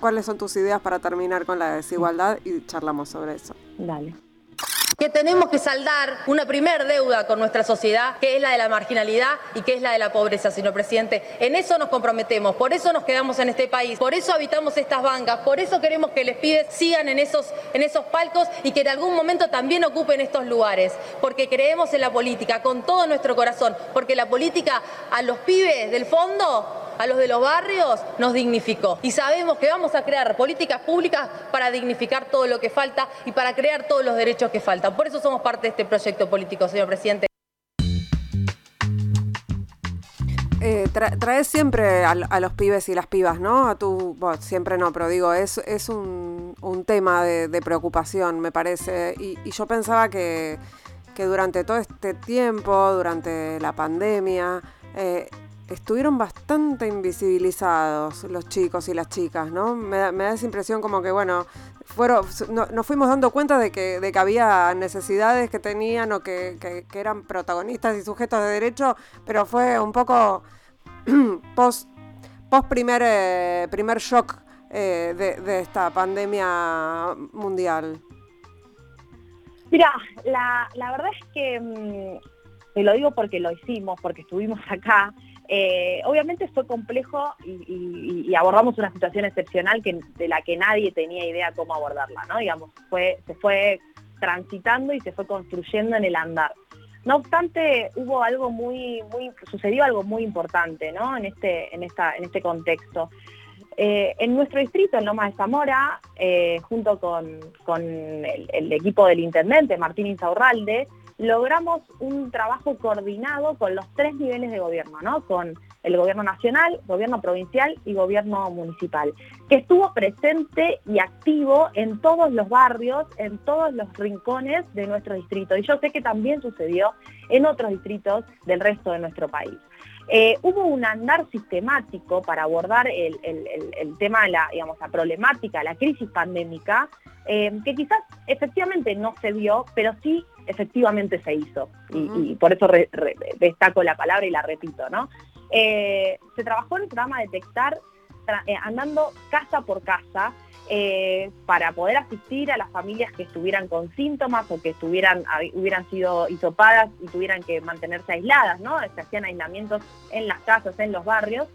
cuáles son tus ideas para terminar con la desigualdad y charlamos sobre eso. Dale que tenemos que saldar una primer deuda con nuestra sociedad, que es la de la marginalidad y que es la de la pobreza, señor presidente. En eso nos comprometemos, por eso nos quedamos en este país, por eso habitamos estas bancas, por eso queremos que les pibes sigan en esos, en esos palcos y que en algún momento también ocupen estos lugares, porque creemos en la política con todo nuestro corazón, porque la política a los pibes del fondo a los de los barrios, nos dignificó. Y sabemos que vamos a crear políticas públicas para dignificar todo lo que falta y para crear todos los derechos que faltan. Por eso somos parte de este proyecto político, señor presidente. Eh, traes siempre a, los pibes y las pibas, ¿no? A tu, siempre no, pero digo, es, es un, tema de, preocupación, me parece. Y, yo pensaba que, durante todo este tiempo, durante la pandemia, eh, estuvieron bastante invisibilizados los chicos y las chicas, ¿no? Me da, esa impresión como que, bueno, fueron, nos fuimos dando cuenta de que, de que había necesidades que tenían o que, que, eran protagonistas y sujetos de derecho, pero fue un poco [CLEARS THROAT] post, post primer, eh, primer shock eh, de, esta pandemia mundial. Mira, la, la verdad es que, mm, te lo digo porque lo hicimos, porque estuvimos acá, eh, obviamente fue complejo y, abordamos una situación excepcional que, de la que nadie tenía idea cómo abordarla, ¿no? Digamos, se fue transitando y se fue construyendo en el andar. No obstante, hubo algo muy, sucedió algo muy importante, ¿no? En este, en esta, en este contexto. Eh, en nuestro distrito, en Loma de Zamora, eh, junto con, el, el, equipo del intendente Martín Insaurralde, logramos un trabajo coordinado con los tres niveles de gobierno, ¿no? con el gobierno nacional, gobierno provincial y gobierno municipal, que estuvo presente y activo en todos los barrios, en todos los rincones de nuestro distrito. Y yo sé que también sucedió en otros distritos del resto de nuestro país. Eh, hubo un andar sistemático para abordar el, tema de la, digamos, la problemática, la crisis pandémica, eh, que quizás efectivamente no se vio, pero sí efectivamente se hizo. y, por eso destaco la palabra y la repito, ¿no? Eh, se trabajó en el programa Detectar andando casa por casa eh, para poder asistir a las familias que estuvieran con síntomas o que estuvieran, hubieran sido hisopadas y tuvieran que mantenerse aisladas, ¿no? Se hacían aislamientos en las casas, en los barrios.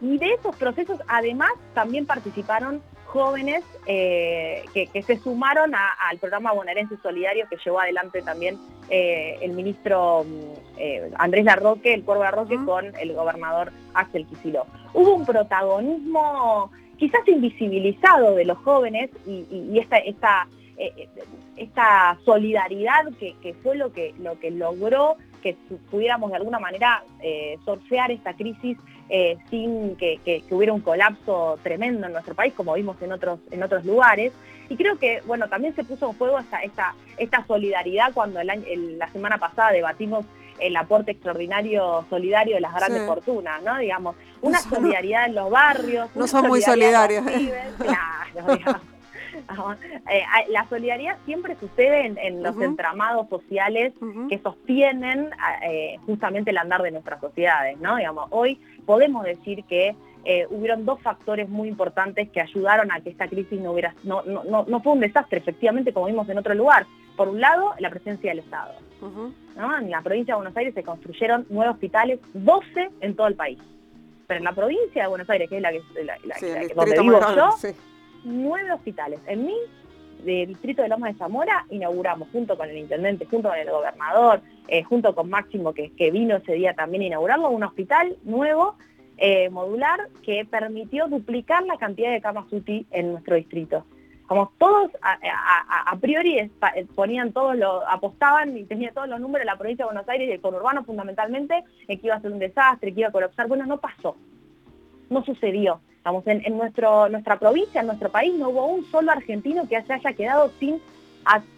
Y de esos procesos además también participaron jóvenes eh, que, se sumaron al programa bonaerense solidario que llevó adelante también eh, el ministro mm, Andrés Larroque, el Cuervo Larroque, con el gobernador Axel Kicillof. Hubo un protagonismo quizás invisibilizado de los jóvenes y, esta, esta, eh, esta solidaridad que, fue lo que, lo que logró que pudiéramos de alguna manera eh, sorfear esta crisis eh, sin que, hubiera un colapso tremendo en nuestro país, como vimos en otros, en otros lugares. Y creo que, bueno, también se puso en juego esta, esta, esta solidaridad cuando la semana pasada debatimos el aporte extraordinario solidario de las grandes fortunas, ¿no? Digamos, una solidaridad en los barrios. No son muy solidarios. [LAUGHS] Eh, la solidaridad siempre sucede en, los entramados sociales que sostienen eh, justamente el andar de nuestras sociedades, ¿no? Digamos, hoy podemos decir que eh, hubieron dos factores muy importantes que ayudaron a que esta crisis no hubiera, no, no, no, fue un desastre, efectivamente, como vimos en otro lugar. Por un lado, la presencia del Estado. En la provincia de Buenos Aires se construyeron nueve hospitales, 12 en todo el país. Pero en la provincia de Buenos Aires, que es la que, donde vivo yo, nueve hospitales. En mi de distrito de Loma de Zamora inauguramos junto con el intendente, junto con el gobernador, eh, junto con Máximo que, vino ese día también a inaugurarlo, un hospital nuevo, eh, modular, que permitió duplicar la cantidad de camas UTI en nuestro distrito. Como todos a, priori eh, ponían todos apostaban y tenían todos los números de la provincia de Buenos Aires y el conurbano fundamentalmente, en que iba a ser un desastre, que iba a colapsar. Bueno, no pasó, no sucedió. Estamos en, nuestro, nuestra provincia, en nuestro país, no hubo un solo argentino que se haya quedado sin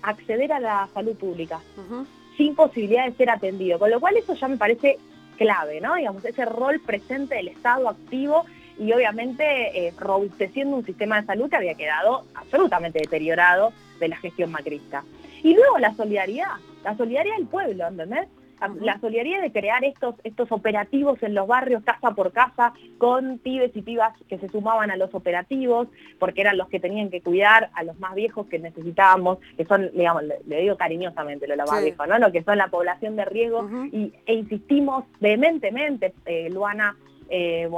acceder a la salud pública, sin posibilidad de ser atendido. Con lo cual eso ya me parece clave, ¿no? Digamos, ese rol presente del Estado activo y obviamente eh, robusteciendo un sistema de salud que había quedado absolutamente deteriorado de la gestión macrista. Y luego la solidaridad, la solidaridad del pueblo, ¿entendés? La, solidaridad de crear estos, estos operativos en los barrios casa por casa con pibes y pibas que se sumaban a los operativos porque eran los que tenían que cuidar a los más viejos que necesitábamos, que son, digamos, le, digo cariñosamente lo, más viejo, ¿no? Lo que son la población de riesgo y, e insistimos vehementemente, eh, Luana, eh,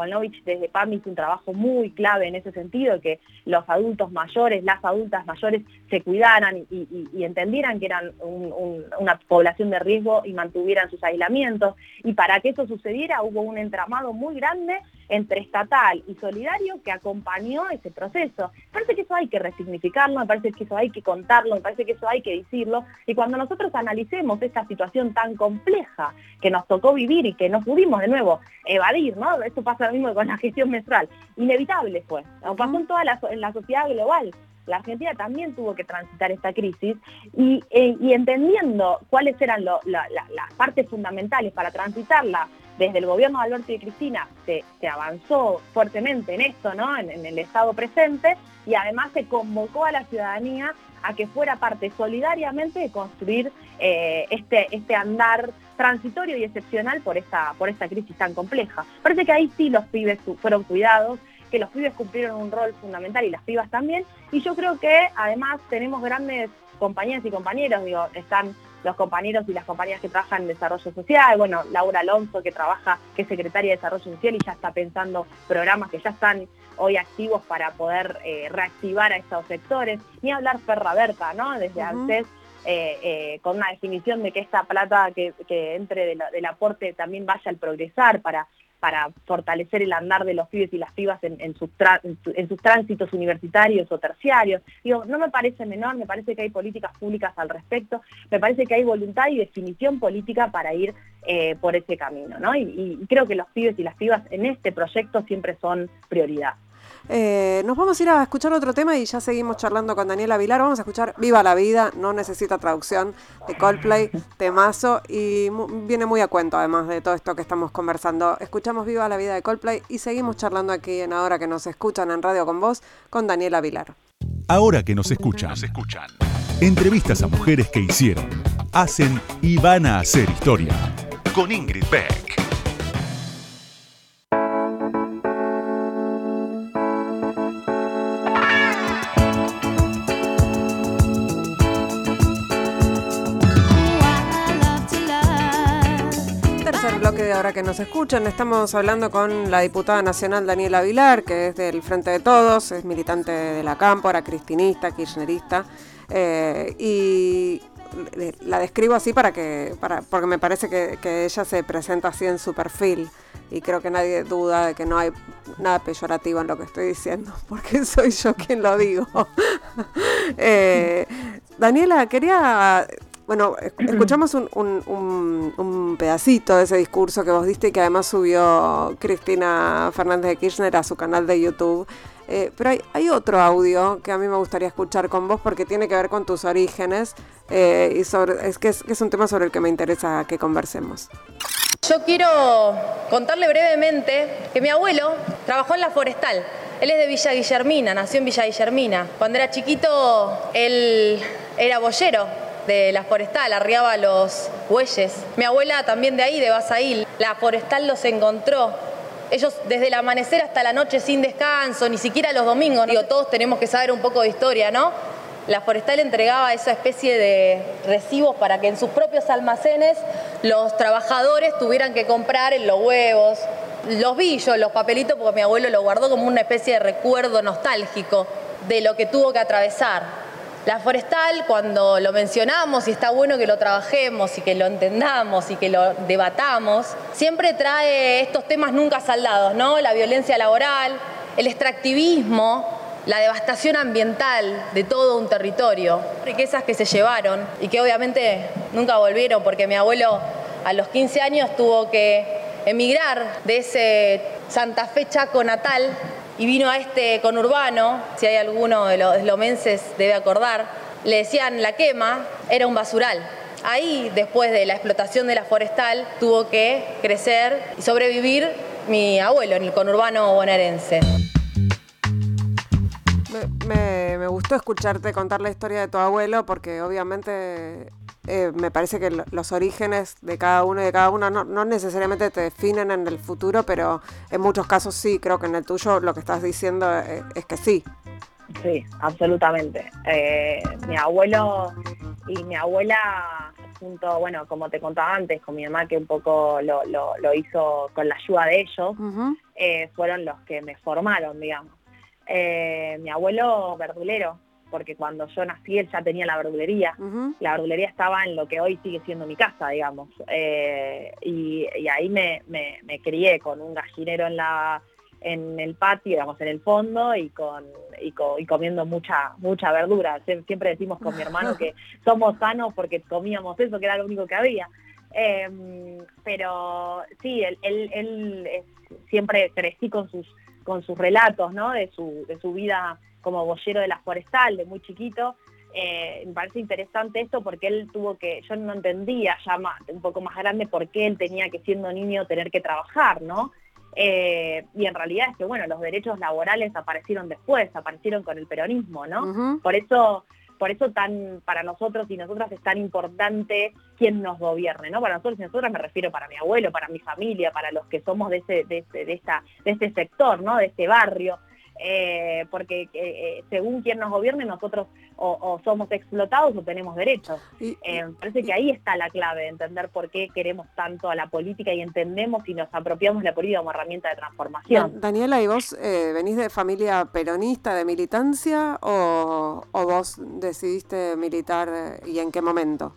desde PAMI hizo un trabajo muy clave en ese sentido, que los adultos mayores, las adultas mayores se cuidaran y, entendieran que eran una población de riesgo y mantuvieran sus aislamientos. Y para que eso sucediera hubo un entramado muy grande entre estatal y solidario que acompañó ese proceso. Me parece que eso hay que resignificarlo, me parece que eso hay que contarlo, me parece que eso hay que decirlo. Y cuando nosotros analicemos esta situación tan compleja que nos tocó vivir y que no pudimos de nuevo evadir, ¿no? Esto pasa lo mismo con la gestión menstrual. Inevitable fue. Pasó en toda la, en la sociedad global la Argentina también tuvo que transitar esta crisis y, eh, entendiendo cuáles eran las partes fundamentales para transitarla desde el gobierno de Alberto y Cristina se, avanzó fuertemente en esto, ¿no? En, el estado presente, y además se convocó a la ciudadanía a que fuera parte solidariamente de construir eh, este, este andar transitorio y excepcional por esta, por esta crisis tan compleja. Parece que ahí sí los pibes fueron cuidados, que los pibes cumplieron un rol fundamental y las pibas también, y yo creo que además tenemos grandes compañeras y compañeros, digo, están los compañeros y las compañeras que trabajan en desarrollo social, bueno, Laura Alonso que trabaja, que es secretaria de desarrollo social y ya está pensando programas que ya están hoy activos para poder eh, reactivar a estos sectores, ni hablar Ferra Berta, ¿no? Desde antes eh, eh, con una definición de que esta plata que, entre del aporte también vaya al progresar para para fortalecer el andar de los pibes y las pibas en, sus en, sus tránsitos universitarios o terciarios. Digo, no me parece menor, me parece que hay políticas públicas al respecto, me parece que hay voluntad y definición política para ir eh, por ese camino, ¿no? y creo que los pibes y las pibas en este proyecto siempre son prioridad. Eh, nos vamos a ir a escuchar otro tema y ya seguimos charlando con Daniela Vilar. Vamos a escuchar Viva la Vida, no necesita traducción de Coldplay, temazo y viene muy a cuento además de todo esto que estamos conversando. Escuchamos Viva la Vida de Coldplay y seguimos charlando aquí en Ahora que nos escuchan en Radio con Vos con Daniela Vilar. Ahora que nos escuchan, nos escuchan. Entrevistas a mujeres que hicieron, hacen y van a hacer historia. Con Ingrid Beck. Ahora que nos escuchan. Estamos hablando con la diputada nacional Daniela Vilar, que es del Frente de Todos, es militante de la Cámpora, cristinista, kirchnerista. Eh, y la describo así para que, para, porque me parece que, ella se presenta así en su perfil y creo que nadie duda de que no hay nada peyorativo en lo que estoy diciendo, [LAUGHS] porque soy yo quien lo digo. [LAUGHS] Eh, Daniela, quería bueno, [CLEARS THROAT] escuchamos un, pedacito de ese discurso que vos diste y que además subió Cristina Fernández de Kirchner a su canal de YouTube. Eh, pero hay, otro audio que a mí me gustaría escuchar con vos porque tiene que ver con tus orígenes eh, y sobre, es, que es, un tema sobre el que me interesa que conversemos. Yo quiero contarle brevemente que mi abuelo trabajó en la forestal. Él es de Villa Guillermina, nació en Villa Guillermina. Cuando era chiquito, él era boyero de la forestal, arriaba los bueyes. Mi abuela también de ahí, de Basail. La forestal los encontró ellos desde el amanecer hasta la noche sin descanso, ni siquiera los domingos, digo, todos tenemos que saber un poco de historia, ¿no? La forestal entregaba esa especie de recibos para que en sus propios almacenes los trabajadores tuvieran que comprar los huevos, los billos, los papelitos, porque mi abuelo lo guardó como una especie de recuerdo nostálgico de lo que tuvo que atravesar. La forestal, cuando lo mencionamos, y está bueno que lo trabajemos y que lo entendamos y que lo debatamos, siempre trae estos temas nunca saldados, ¿no? La violencia laboral, el extractivismo, la devastación ambiental de todo un territorio, riquezas que se llevaron y que obviamente nunca volvieron porque mi abuelo a los 15 años tuvo que emigrar de ese Santa Fe Chaco natal y vino a este conurbano, si hay alguno de los lomenses debe acordar, le decían la quema, era un basural. Ahí, después de la explotación de la forestal, tuvo que crecer y sobrevivir mi abuelo en el conurbano bonaerense. Me, gustó escucharte contar la historia de tu abuelo porque obviamente eh, me parece que los orígenes de cada uno y de cada una no, necesariamente te definen en el futuro, pero en muchos casos sí, creo que en el tuyo lo que estás diciendo es, es que sí. Sí, absolutamente. Eh, mi abuelo y mi abuela, junto, bueno, como te contaba antes, con mi mamá que un poco lo, lo, hizo con la ayuda de ellos, eh, fueron los que me formaron, digamos. Eh, mi abuelo verdulero, porque cuando yo nací él ya tenía la verdulería. La verdulería estaba en lo que hoy sigue siendo mi casa, digamos. Eh, y, ahí me, crié con un gallinero en la en el patio, digamos, en el fondo y con y, comiendo mucha mucha verdura. Siempre decimos con mi hermano que [LAUGHS] somos sanos porque comíamos eso, que era lo único que había. Em, pero sí, él, él siempre crecí con sus con sus relatos, ¿no? De su, de su vida como boyero de la forestal, de muy chiquito. Eh, me parece interesante esto porque él tuvo que, yo no entendía ya un poco más grande por qué él tenía que siendo niño tener que trabajar, ¿no? Eh, y en realidad es que, bueno, los derechos laborales aparecieron después, aparecieron con el peronismo, ¿no? Por eso por eso tan para nosotros y nosotras es tan importante quién nos gobierne, ¿no? Para nosotros y nosotras me refiero para mi abuelo, para mi familia, para los que somos de ese, de, de esta, de este sector, ¿no? De este barrio. Eh, porque eh, eh, según quien nos gobierne nosotros o, somos explotados o tenemos derechos. parece que ahí está la clave de entender por qué queremos tanto a la política y entendemos y nos apropiamos la política como herramienta de transformación. Daniela, ¿y vos venís de familia peronista, de militancia o vos decidiste militar y en qué momento?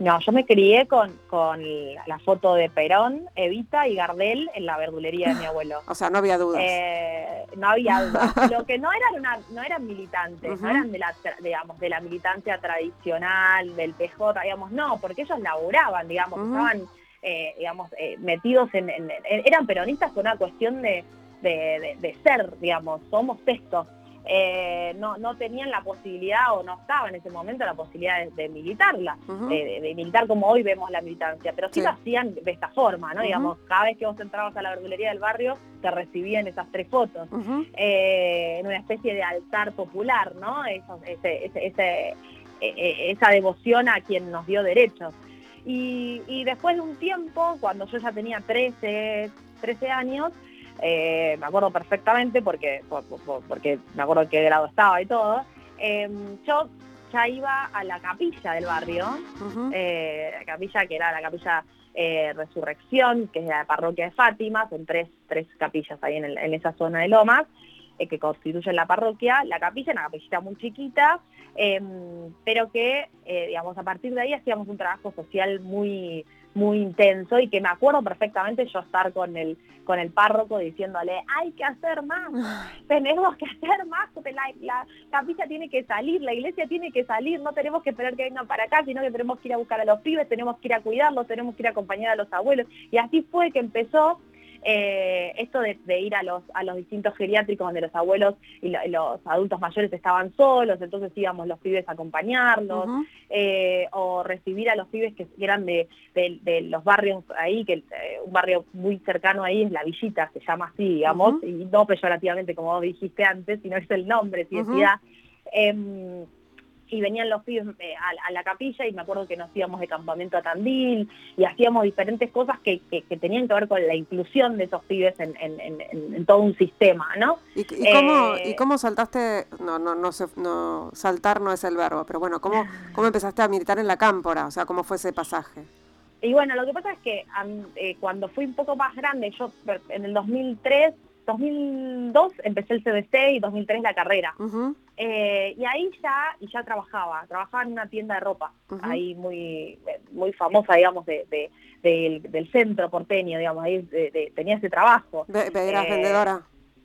No, yo me crié con, con la foto de Perón, Evita y Gardel en la verdulería de mi abuelo. [LAUGHS] O sea, no había dudas. Eh, no había dudas. [LAUGHS] Lo que no eran no eran militantes, no eran de la digamos de la militancia tradicional, del PJ, digamos, no, porque ellos laburaban, digamos, estaban eh, digamos, eh, metidos en, eran peronistas por una cuestión de, de, de ser, digamos, somos esto. Eh, no, no tenían la posibilidad o no estaba en ese momento la posibilidad de, militarla, de, militar como hoy vemos la militancia, pero sí, lo hacían de esta forma, ¿no? Digamos, cada vez que vos entrabas a la verdulería del barrio, te recibían esas tres fotos, eh, en una especie de altar popular, ¿no? Eso, ese, e, e, esa devoción a quien nos dio derechos. Y, y después de un tiempo, cuando yo ya tenía 13, 13 años, eh, me acuerdo perfectamente porque, porque me acuerdo qué grado estaba y todo, em, yo ya iba a la capilla del barrio, eh, la capilla que era la capilla eh, Resurrección, que es la parroquia de Fátima, son tres, tres capillas ahí en, en esa zona de Lomas, que constituyen la parroquia, la capilla, una capillita muy chiquita, em, pero que, digamos, a partir de ahí hacíamos un trabajo social muy muy intenso y que me acuerdo perfectamente yo estar con el, con el párroco diciéndole, hay que hacer más, tenemos que hacer más, la, la capilla tiene que salir, la iglesia tiene que salir, no tenemos que esperar que vengan para acá, sino que tenemos que ir a buscar a los pibes, tenemos que ir a cuidarlos, tenemos que ir a acompañar a los abuelos. Y así fue que empezó eh, esto de, ir a los, a los distintos geriátricos donde los abuelos y, los adultos mayores estaban solos, entonces íbamos los pibes a acompañarlos, eh, o recibir a los pibes que eran de, los barrios ahí, que eh, un barrio muy cercano ahí es La Villita, se llama así, digamos, y no peyorativamente como dijiste antes, sino es el nombre, si decía, em, y venían los pibes eh, a, la capilla y me acuerdo que nos íbamos de campamento a Tandil y hacíamos diferentes cosas que, tenían que ver con la inclusión de esos pibes en, todo un sistema, ¿no? ¿Y, cómo, ¿Y, cómo, saltaste, no, no, no, no, saltar no es el verbo, pero bueno, ¿cómo, cómo empezaste a militar en la cámpora? O sea, ¿cómo fue ese pasaje? Y bueno, lo que pasa es que eh, cuando fui un poco más grande, yo en el 2003 2002 empecé el CBC y 2003 la carrera. Eh, y ahí ya, y ya trabajaba, trabajaba en una tienda de ropa, ahí muy, muy famosa, digamos, de, del, centro porteño, digamos, ahí tenía ese trabajo. ¿Eras eh, vendedora?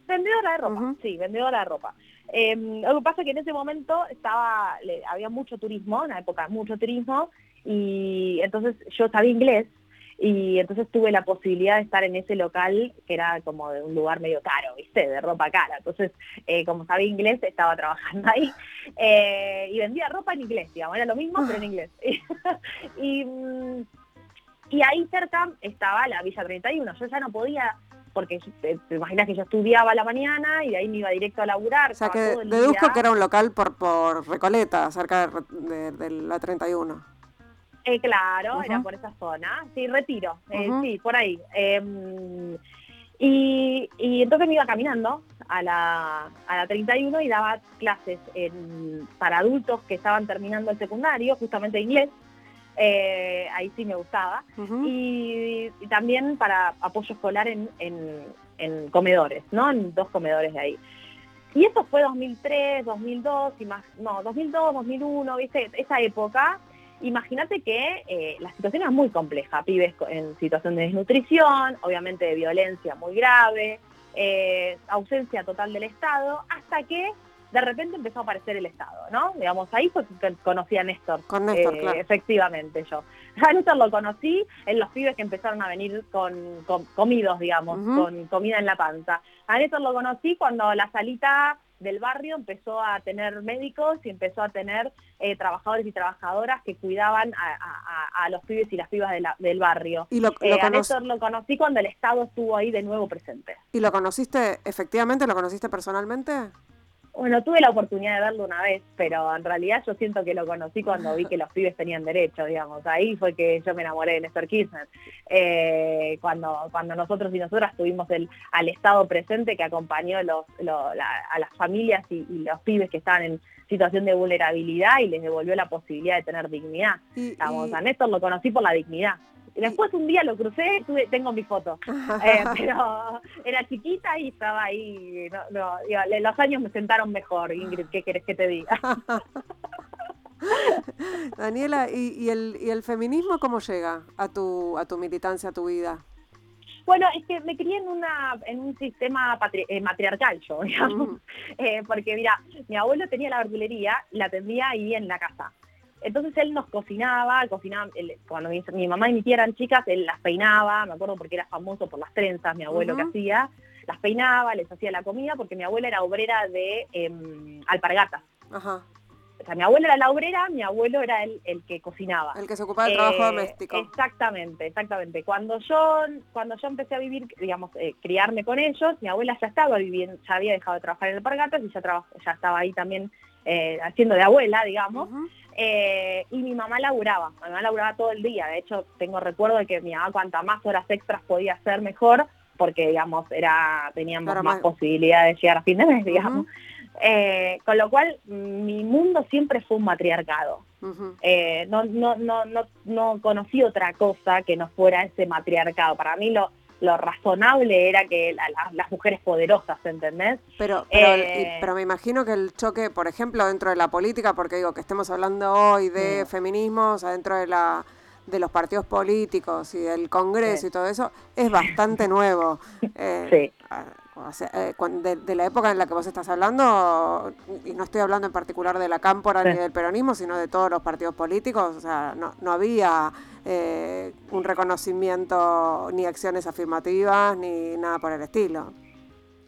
Vendedora de ropa, sí, vendedora de ropa. Em, lo que pasa es que en ese momento estaba, había mucho turismo, en la época mucho turismo, y entonces yo sabía inglés, y entonces tuve la posibilidad de estar en ese local que era como de un lugar medio caro, ¿viste? De ropa cara. Entonces, eh, como sabía inglés, estaba trabajando ahí [LAUGHS] eh, y vendía ropa en inglés, digamos, era lo mismo, pero en inglés. [LAUGHS] y, y ahí cerca estaba la Villa 31. Yo ya no podía porque te, imaginas que yo estudiaba a la mañana y de ahí me iba directo a laburar. O sea que deduzco que era un local por, por Recoleta, cerca de la 31. Eh, claro, era por esa zona. Sí, retiro. Eh, sí, por ahí. Em, y, entonces me iba caminando a la, a la 31 y daba clases para adultos que estaban terminando el secundario, justamente inglés. Eh, ahí sí me gustaba. y, también para apoyo escolar en, en, comedores, ¿no? En dos comedores de ahí. Y eso fue 2003, 2002 y más, no, 2002, 2001, ¿viste? Esa época Imagínate que eh, la situación es muy compleja, pibes en situación de desnutrición, obviamente de violencia muy grave, eh, ausencia total del Estado, hasta que de repente empezó a aparecer el Estado, ¿no? Digamos, ahí fue que conocí a Néstor. Con Néstor, eh, Efectivamente, yo. [LAUGHS] A Néstor lo conocí en los pibes que empezaron a venir con, comidos, digamos, con comida en la panza. A Néstor lo conocí cuando la salita del barrio empezó a tener médicos y empezó a tener eh, trabajadores y trabajadoras que cuidaban a, los pibes y las pibas del barrio. ¿Y lo, eh, a Néstor lo conocí cuando el Estado estuvo ahí de nuevo presente. ¿Y lo conociste, efectivamente, lo conociste personalmente? Bueno, tuve la oportunidad de verlo una vez, pero en realidad yo siento que lo conocí cuando vi que los pibes tenían derecho, digamos. Ahí fue que yo me enamoré de Néstor Kirchner. Eh, cuando, cuando nosotros y nosotras tuvimos el, al Estado presente que acompañó a las familias y, los pibes que estaban en situación de vulnerabilidad y les devolvió la posibilidad de tener dignidad. a Néstor lo conocí por la dignidad. Después un día lo crucé, tengo mi foto, [LAUGHS] eh, pero era chiquita y estaba ahí, los años me sentaron mejor, Ingrid, ¿qué querés que te diga? [LAUGHS] Daniela, ¿y, el, feminismo cómo llega a tu, a tu militancia, a tu vida? Bueno, es que me crié en, una, en un sistema eh, matriarcal yo, digamos, mm. [LAUGHS] eh, porque mira, mi abuelo tenía la verdulería y la atendía ahí en la casa. Entonces él nos cocinaba, cocinaba cuando mi, mamá y mi tía eran chicas, él las peinaba, me acuerdo porque era famoso por las trenzas, mi abuelo que hacía, las peinaba, les hacía la comida, porque mi abuela era obrera de eh, alpargatas. Ajá. O sea, mi abuela era la obrera, mi abuelo era el, el que cocinaba. El que se ocupaba del trabajo eh, doméstico. Exactamente, exactamente. Cuando yo, cuando yo empecé a vivir, digamos, eh, criarme con ellos, mi abuela ya estaba viviendo, ya había dejado de trabajar en alpargatas y ya, ya estaba ahí también eh, haciendo de abuela, digamos. Eh, y mi mamá laburaba, mi mamá laburaba todo el día, de hecho tengo recuerdo de que mi mamá cuanta más horas extras podía hacer mejor, porque digamos, era, teníamos más, posibilidades de llegar a fin de mes, digamos. Eh, con lo cual, mi mundo siempre fue un matriarcado. Eh, no, no, no, no, no conocí otra cosa que no fuera ese matriarcado. Para mí lo, lo razonable era que las mujeres poderosas, ¿entendés? Pero, eh, pero, me imagino que el choque, por ejemplo, dentro de la política, porque digo que estemos hablando hoy de feminismo, o sea, dentro de la de los partidos políticos y del Congreso y todo eso, es bastante nuevo. [LAUGHS] Eh, sí. Eh, de, la época en la que vos estás hablando, y no estoy hablando en particular de la cámpora ni del peronismo, sino de todos los partidos políticos, o sea, no, no había eh, un reconocimiento ni acciones afirmativas ni nada por el estilo.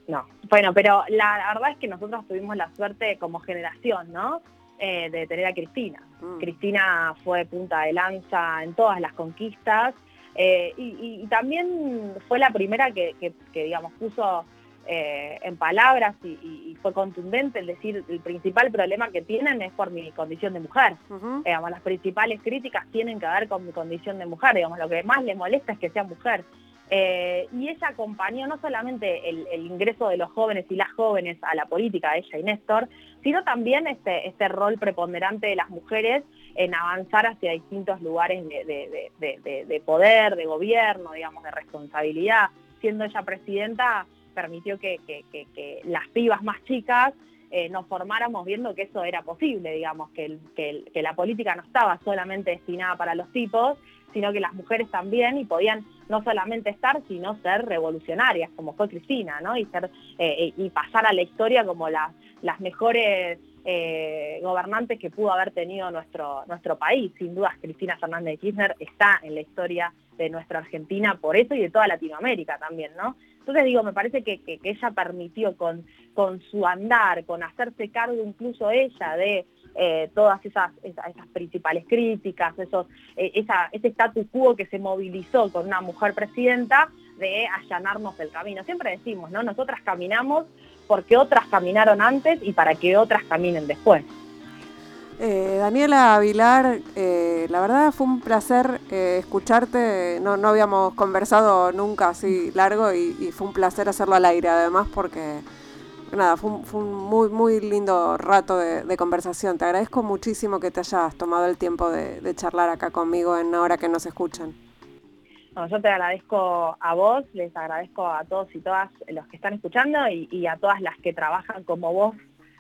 No, bueno, pero la, verdad es que nosotros tuvimos la suerte como generación, ¿no? Eh, de tener a Cristina. Mm. Cristina fue punta de lanza en todas las conquistas y, también fue la primera que, que digamos, puso eh, en palabras y, fue contundente el decir el principal problema que tienen es por mi condición de mujer. digamos, las principales críticas tienen que ver con mi condición de mujer, digamos, lo que más le molesta es que sea mujer. Eh, y ella acompañó no solamente el, ingreso de los jóvenes y las jóvenes a la política, ella y Néstor, sino también este, este rol preponderante de las mujeres en avanzar hacia distintos lugares de, poder, de gobierno, digamos, de responsabilidad. Siendo ella presidenta, permitió que, las pibas más chicas eh, nos formáramos viendo que eso era posible, digamos, que, la política no estaba solamente destinada para los tipos, sino que las mujeres también y podían no solamente estar, sino ser revolucionarias, como fue Cristina, ¿no? Y, ser, eh, y pasar a la historia como las mejores eh, gobernantes que pudo haber tenido nuestro, nuestro país. Sin dudas, Cristina Fernández de Kirchner está en la historia de nuestra Argentina por eso y de toda Latinoamérica también, ¿no? Entonces digo, me parece que, ella permitió con, con su andar, con hacerse cargo incluso ella de eh, todas esas, esas, principales críticas, esos, esa, ese status quo que se movilizó con una mujer presidenta de allanarnos el camino. Siempre decimos, ¿no? Nosotras caminamos porque otras caminaron antes y para que otras caminen después. Eh, Daniela Avilar, eh, la verdad fue un placer eh, escucharte, no, no, habíamos conversado nunca así largo y, fue un placer hacerlo al aire además porque nada, fue un, muy, muy lindo rato de, conversación. Te agradezco muchísimo que te hayas tomado el tiempo de, charlar acá conmigo en ahora que nos escuchan. yo te agradezco a vos, les agradezco a todos y todas los que están escuchando y a todas las que trabajan como vos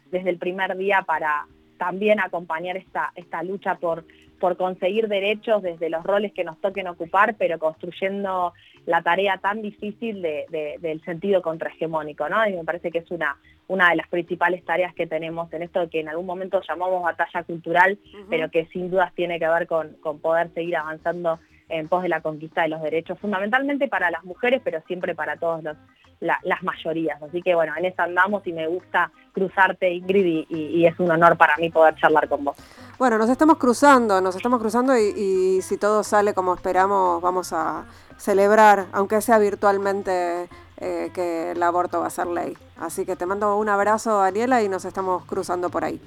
desde el primer día para también acompañar esta, esta lucha por, por conseguir derechos desde los roles que nos toquen ocupar, pero construyendo la tarea tan difícil del sentido contrahegemónico, ¿no? Y me parece que es una, una de las principales tareas que tenemos en esto que en algún momento llamamos batalla cultural, pero que sin dudas tiene que ver con, con poder seguir avanzando en pos de la conquista de los derechos, fundamentalmente para las mujeres, pero siempre para todos los, las mayorías. Así que bueno, en eso andamos y me gusta cruzarte, Ingrid, y, es un honor para mí poder charlar con vos. Bueno, nos estamos cruzando, nos estamos cruzando y, si todo sale como esperamos, vamos a celebrar, aunque sea virtualmente, eh, que el aborto va a ser ley. Así que te mando un abrazo, Daniela, y nos estamos cruzando por ahí.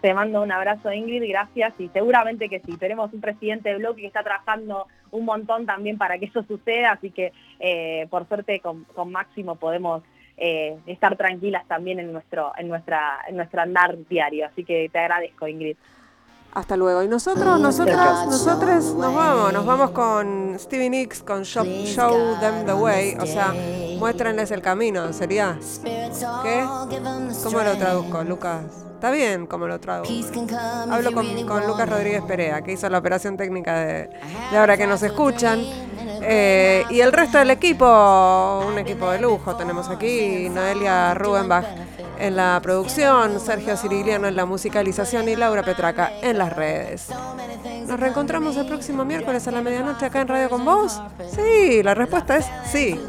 Te mando un abrazo, Ingrid, gracias. Y seguramente que sí, tenemos un presidente de bloque que está trabajando un montón también para que eso suceda, así que eh, por suerte con, Máximo podemos eh, estar tranquilas también en nuestro, en, nuestra, en nuestro andar diario. Así que te agradezco, Ingrid. Hasta luego. Y nosotros, nosotras, nosotros nos vamos, nos vamos con Stevie Nicks, con Show, Show Them the Way, o sea, muéstrenles el camino, sería. ¿Qué? ¿Cómo lo traduzco, Lucas? Está bien como lo trago. Hablo con, Lucas Rodríguez Perea, que hizo la operación técnica de, ahora que nos escuchan. Eh, y el resto del equipo, un equipo de lujo. Tenemos aquí Noelia Rubenbach en la producción, Sergio Ciriliano en la musicalización y Laura Petraca en las redes. ¿Nos reencontramos el próximo miércoles a la medianoche acá en Radio con Vos? Sí, la respuesta es sí.